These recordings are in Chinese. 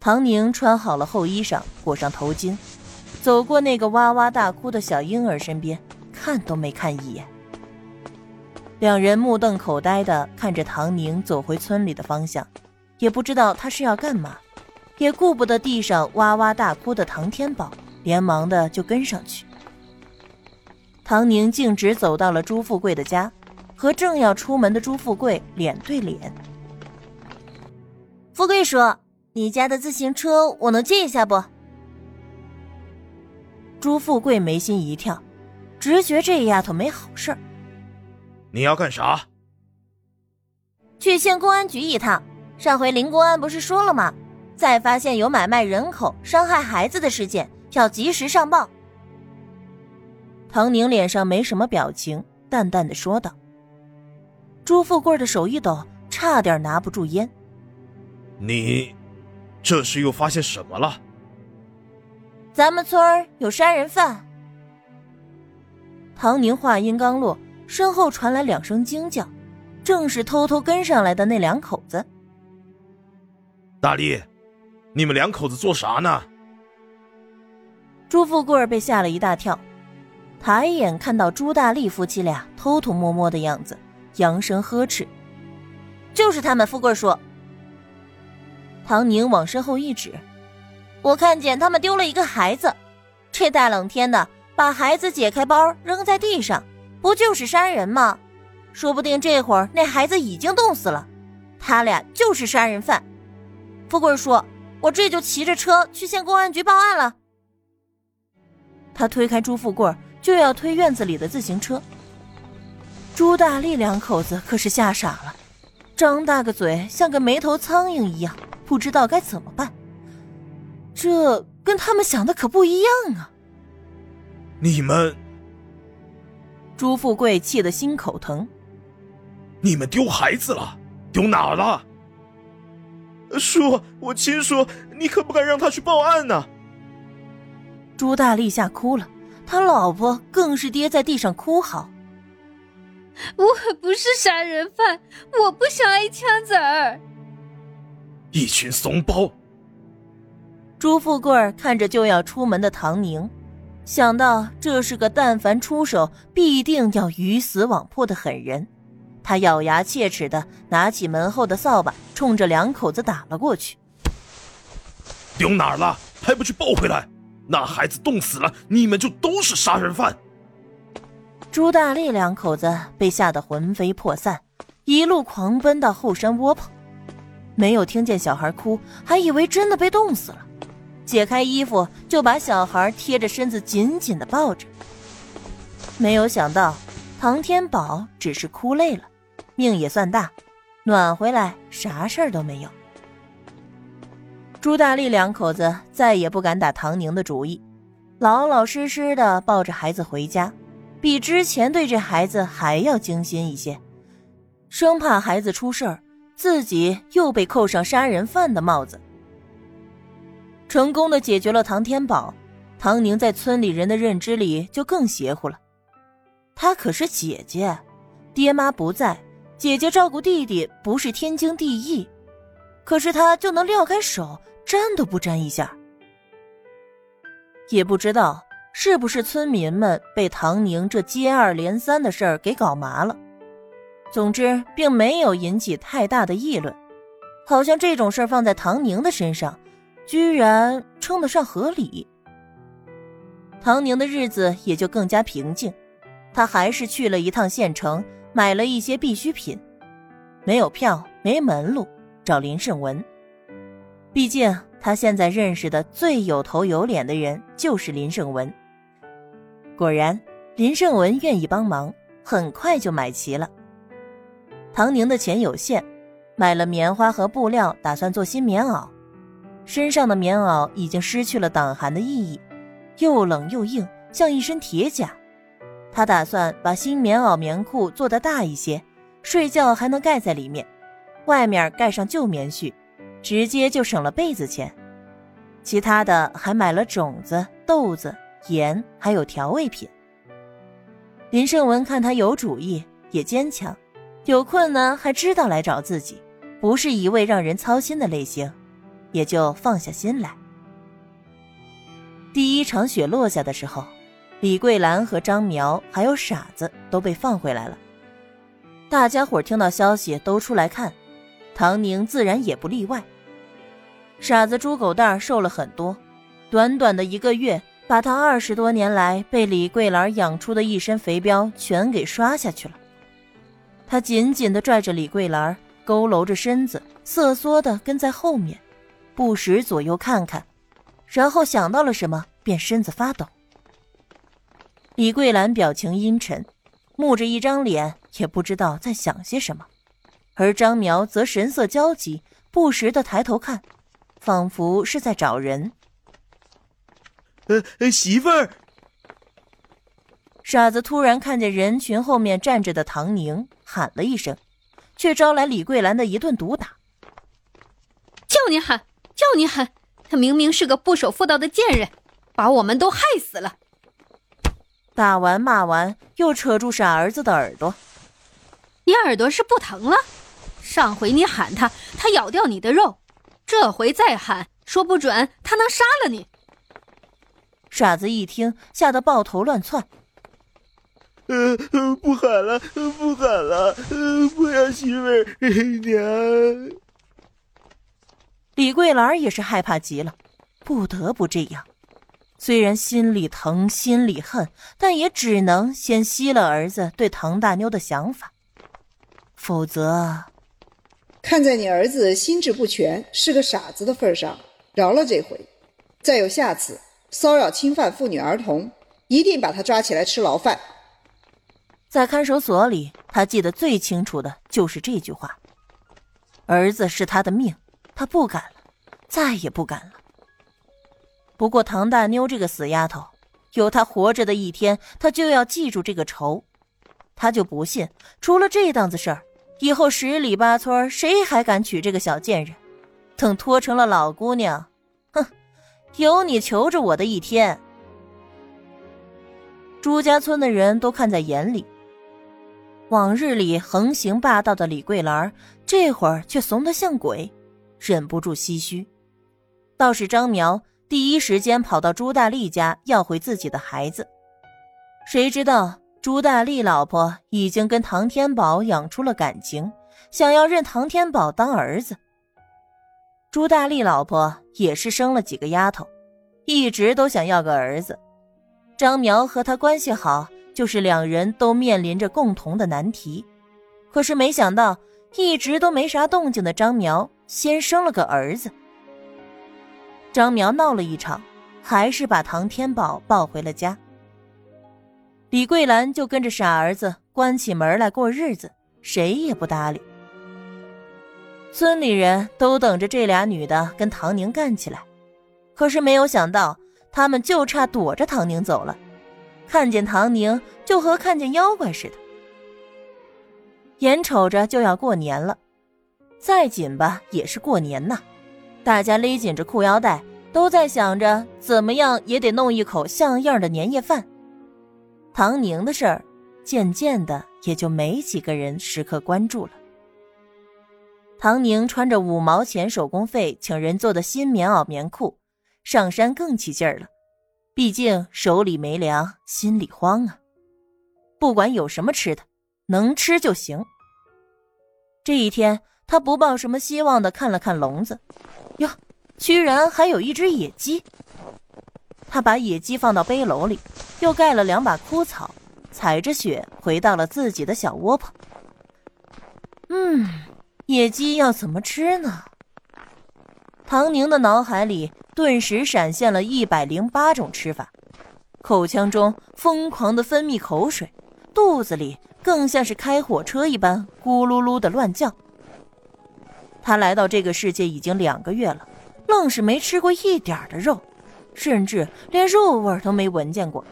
唐宁穿好了厚衣裳，裹上头巾，走过那个哇哇大哭的小婴儿身边，看都没看一眼。两人目瞪口呆的看着唐宁走回村里的方向，也不知道他是要干嘛，也顾不得地上哇哇大哭的唐天宝，连忙的就跟上去。唐宁径直走到了朱富贵的家，和正要出门的朱富贵脸对脸。富贵叔，你家的自行车我能借一下不？朱富贵眉心一跳，直觉这丫头没好事儿。你要干啥？去县公安局一趟。上回林公安不是说了吗？再发现有买卖人口、伤害孩子的事件，要及时上报。唐宁脸上没什么表情，淡淡的说道。朱富贵的手一抖，差点拿不住烟。你这是又发现什么了？咱们村儿有杀人犯。唐宁话音刚落。身后传来两声惊叫，正是偷偷跟上来的那两口子。大力，你们两口子做啥呢？朱富贵被吓了一大跳，抬眼看到朱大力夫妻俩偷偷摸摸的样子，扬声呵斥：“就是他们！”富贵说。唐宁往身后一指：“我看见他们丢了一个孩子，这大冷天的，把孩子解开包扔在地上。”不就是杀人吗？说不定这会儿那孩子已经冻死了，他俩就是杀人犯。富贵说：“我这就骑着车去县公安局报案了。”他推开朱富贵，就要推院子里的自行车。朱大力两口子可是吓傻了，张大个嘴像个没头苍蝇一样，不知道该怎么办。这跟他们想的可不一样啊！你们。朱富贵气得心口疼。你们丢孩子了？丢哪儿了？叔，我亲叔，你可不敢让他去报案呢。朱大力吓哭了，他老婆更是跌在地上哭嚎：“我不是杀人犯，我不想挨枪子儿。”一群怂包。朱富贵看着就要出门的唐宁。想到这是个但凡出手必定要鱼死网破的狠人，他咬牙切齿的拿起门后的扫把，冲着两口子打了过去。丢哪儿了？还不去抱回来？那孩子冻死了，你们就都是杀人犯！朱大力两口子被吓得魂飞魄散，一路狂奔到后山窝棚，没有听见小孩哭，还以为真的被冻死了。解开衣服，就把小孩贴着身子紧紧的抱着。没有想到，唐天宝只是哭累了，命也算大，暖回来啥事儿都没有。朱大力两口子再也不敢打唐宁的主意，老老实实的抱着孩子回家，比之前对这孩子还要精心一些，生怕孩子出事儿，自己又被扣上杀人犯的帽子。成功的解决了唐天宝，唐宁在村里人的认知里就更邪乎了。她可是姐姐，爹妈不在，姐姐照顾弟弟不是天经地义，可是她就能撂开手，沾都不沾一下。也不知道是不是村民们被唐宁这接二连三的事儿给搞麻了，总之并没有引起太大的议论，好像这种事儿放在唐宁的身上。居然称得上合理，唐宁的日子也就更加平静。他还是去了一趟县城，买了一些必需品。没有票，没门路，找林胜文。毕竟他现在认识的最有头有脸的人就是林胜文。果然，林胜文愿意帮忙，很快就买齐了。唐宁的钱有限，买了棉花和布料，打算做新棉袄。身上的棉袄已经失去了挡寒的意义，又冷又硬，像一身铁甲。他打算把新棉袄棉裤做得大一些，睡觉还能盖在里面，外面盖上旧棉絮，直接就省了被子钱。其他的还买了种子、豆子、盐，还有调味品。林胜文看他有主意，也坚强，有困难还知道来找自己，不是一位让人操心的类型。也就放下心来。第一场雪落下的时候，李桂兰和张苗还有傻子都被放回来了。大家伙听到消息都出来看，唐宁自然也不例外。傻子猪狗蛋瘦了很多，短短的一个月，把他二十多年来被李桂兰养出的一身肥膘全给刷下去了。他紧紧地拽着李桂兰，佝偻着身子，瑟缩地跟在后面，不时左右看看。然后想到了什么，便身子发抖。李桂兰表情阴沉，木着一张脸，也不知道在想些什么。而张苗则神色焦急，不时的抬头看，仿佛是在找人。呃，媳妇儿。傻子突然看见人群后面站着的唐宁，喊了一声，却招来李桂兰的一顿毒打。叫你喊，叫你喊。他明明是个不守妇道的贱人，把我们都害死了。打完骂完，又扯住傻儿子的耳朵。你耳朵是不疼了？上回你喊他，他咬掉你的肉，这回再喊，说不准他能杀了你。傻子一听，吓得抱头乱窜。呃，不喊了，不喊了，不要媳妇儿娘。李桂兰也是害怕极了，不得不这样。虽然心里疼，心里恨，但也只能先息了儿子对唐大妞的想法。否则，看在你儿子心智不全，是个傻子的份上，饶了这回。再有下次骚扰侵犯妇女儿童，一定把他抓起来吃牢饭。在看守所里，他记得最清楚的就是这句话：“儿子是他的命。”他不敢了，再也不敢了。不过唐大妞这个死丫头，有她活着的一天，她就要记住这个仇。他就不信，除了这档子事儿，以后十里八村谁还敢娶这个小贱人？等拖成了老姑娘，哼，有你求着我的一天。朱家村的人都看在眼里。往日里横行霸道的李桂兰，这会儿却怂得像鬼。忍不住唏嘘，倒是张苗第一时间跑到朱大力家要回自己的孩子。谁知道朱大力老婆已经跟唐天宝养出了感情，想要认唐天宝当儿子。朱大力老婆也是生了几个丫头，一直都想要个儿子。张苗和他关系好，就是两人都面临着共同的难题。可是没想到，一直都没啥动静的张苗。先生了个儿子，张苗闹了一场，还是把唐天宝抱回了家。李桂兰就跟着傻儿子关起门来过日子，谁也不搭理。村里人都等着这俩女的跟唐宁干起来，可是没有想到，他们就差躲着唐宁走了，看见唐宁就和看见妖怪似的。眼瞅着就要过年了。再紧吧，也是过年呐！大家勒紧着裤腰带，都在想着怎么样也得弄一口像样的年夜饭。唐宁的事儿，渐渐的也就没几个人时刻关注了。唐宁穿着五毛钱手工费请人做的新棉袄棉裤，上山更起劲儿了。毕竟手里没粮，心里慌啊！不管有什么吃的，能吃就行。这一天。他不抱什么希望的看了看笼子，哟，居然还有一只野鸡。他把野鸡放到背篓里，又盖了两把枯草，踩着雪回到了自己的小窝棚。嗯，野鸡要怎么吃呢？唐宁的脑海里顿时闪现了一百零八种吃法，口腔中疯狂的分泌口水，肚子里更像是开火车一般咕噜噜的乱叫。他来到这个世界已经两个月了，愣是没吃过一点的肉，甚至连肉味都没闻见过。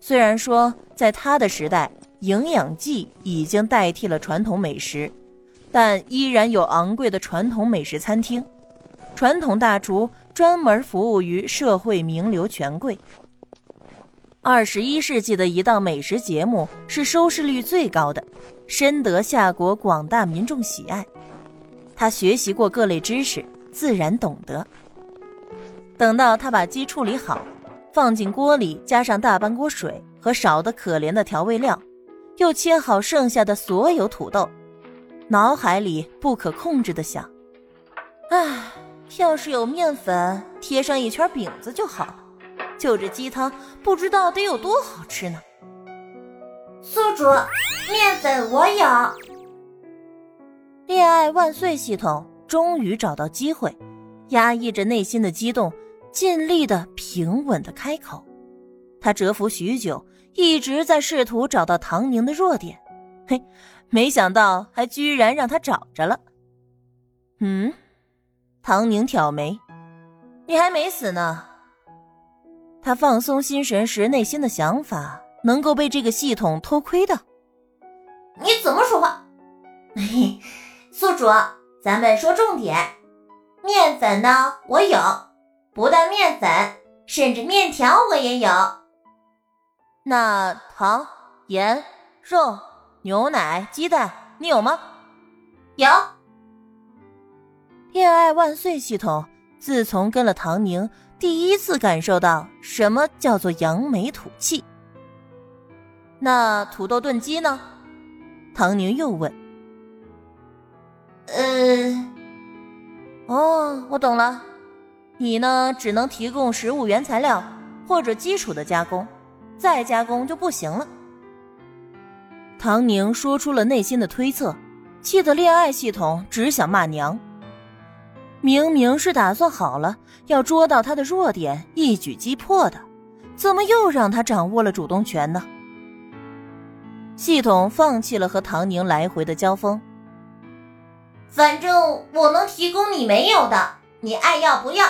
虽然说在他的时代，营养剂已经代替了传统美食，但依然有昂贵的传统美食餐厅，传统大厨专门服务于社会名流权贵。二十一世纪的一档美食节目是收视率最高的，深得夏国广大民众喜爱。他学习过各类知识，自然懂得。等到他把鸡处理好，放进锅里，加上大半锅水和少得可怜的调味料，又切好剩下的所有土豆，脑海里不可控制的想：“唉，要是有面粉，贴上一圈饼子就好了。就这鸡汤，不知道得有多好吃呢。”宿主，面粉我有。恋爱万岁！系统终于找到机会，压抑着内心的激动，尽力的平稳的开口。他蛰伏许久，一直在试图找到唐宁的弱点，嘿，没想到还居然让他找着了。嗯，唐宁挑眉：“你还没死呢。”他放松心神时，内心的想法能够被这个系统偷窥的。你怎么说话？宿主，咱们说重点。面粉呢？我有，不但面粉，甚至面条我也有。那糖、盐、肉、牛奶、鸡蛋，你有吗？有。恋爱万岁！系统自从跟了唐宁，第一次感受到什么叫做扬眉吐气。那土豆炖鸡呢？唐宁又问。呃，哦，我懂了，你呢只能提供食物原材料或者基础的加工，再加工就不行了。唐宁说出了内心的推测，气得恋爱系统只想骂娘。明明是打算好了要捉到他的弱点，一举击破的，怎么又让他掌握了主动权呢？系统放弃了和唐宁来回的交锋。反正我能提供你没有的，你爱要不要？